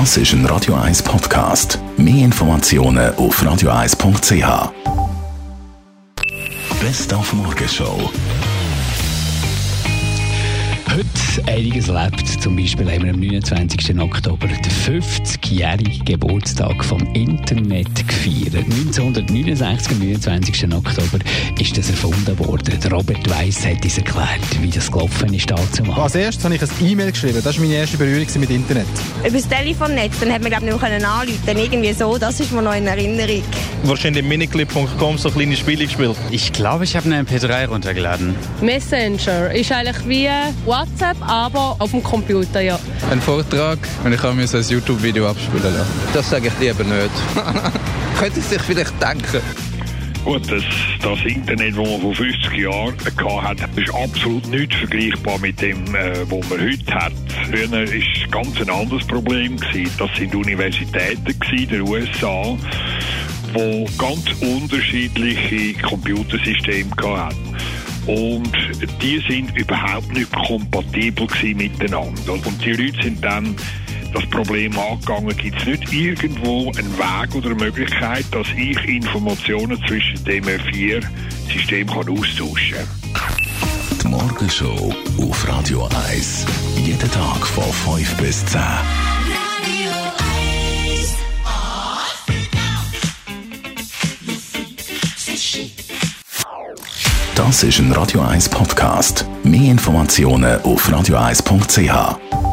Das ist ein Radio 1 Podcast. Mehr Informationen auf radio1.ch. Best auf Morgenshow. Heute einiges lebt. Zum Beispiel haben wir am 29. Oktober den 50-jährigen Geburtstag vom Internet gefeiert. 1969, am 29. Oktober, ist das erfunden worden. Robert Weiss hat uns erklärt, wie das gelaufen ist dazu. Als erstes habe ich ein E-Mail geschrieben. Das war meine erste Berührung mit Internet. Über das Telefonnetz, dann hat man glaube ich noch anrufen Irgendwie so, das ist mir noch in Erinnerung. Wahrscheinlich miniclip.com so kleine Spiele gespielt. Ich glaube, ich habe eine MP3 runtergeladen. Messenger ist eigentlich wie WhatsApp, aber auf dem Computer, ja. Ein Vortrag und ich habe mir ein YouTube-Video abspielen lassen. Das sage ich lieber nicht. Könnte sich vielleicht denken. Gut, das, das Internet, das man vor 50 Jahren hatte, ist absolut nicht vergleichbar mit dem, äh, was man heute hat. Früher war es ganz ein anderes Problem. Gewesen. Das sind Universitäten gewesen, der USA, die ganz unterschiedliche Computersysteme hatten. Und die sind überhaupt nicht kompatibel miteinander. Und die Leute sind dann das Problem angegangen, gibt es nicht irgendwo einen Weg oder eine Möglichkeit, dass ich Informationen zwischen Systemen kann austauschen kann. Die Morgenshow auf Radio 1. Jeden Tag von 5 bis 10. Das ist ein Radio 1 Podcast. Mehr Informationen auf radio1.ch.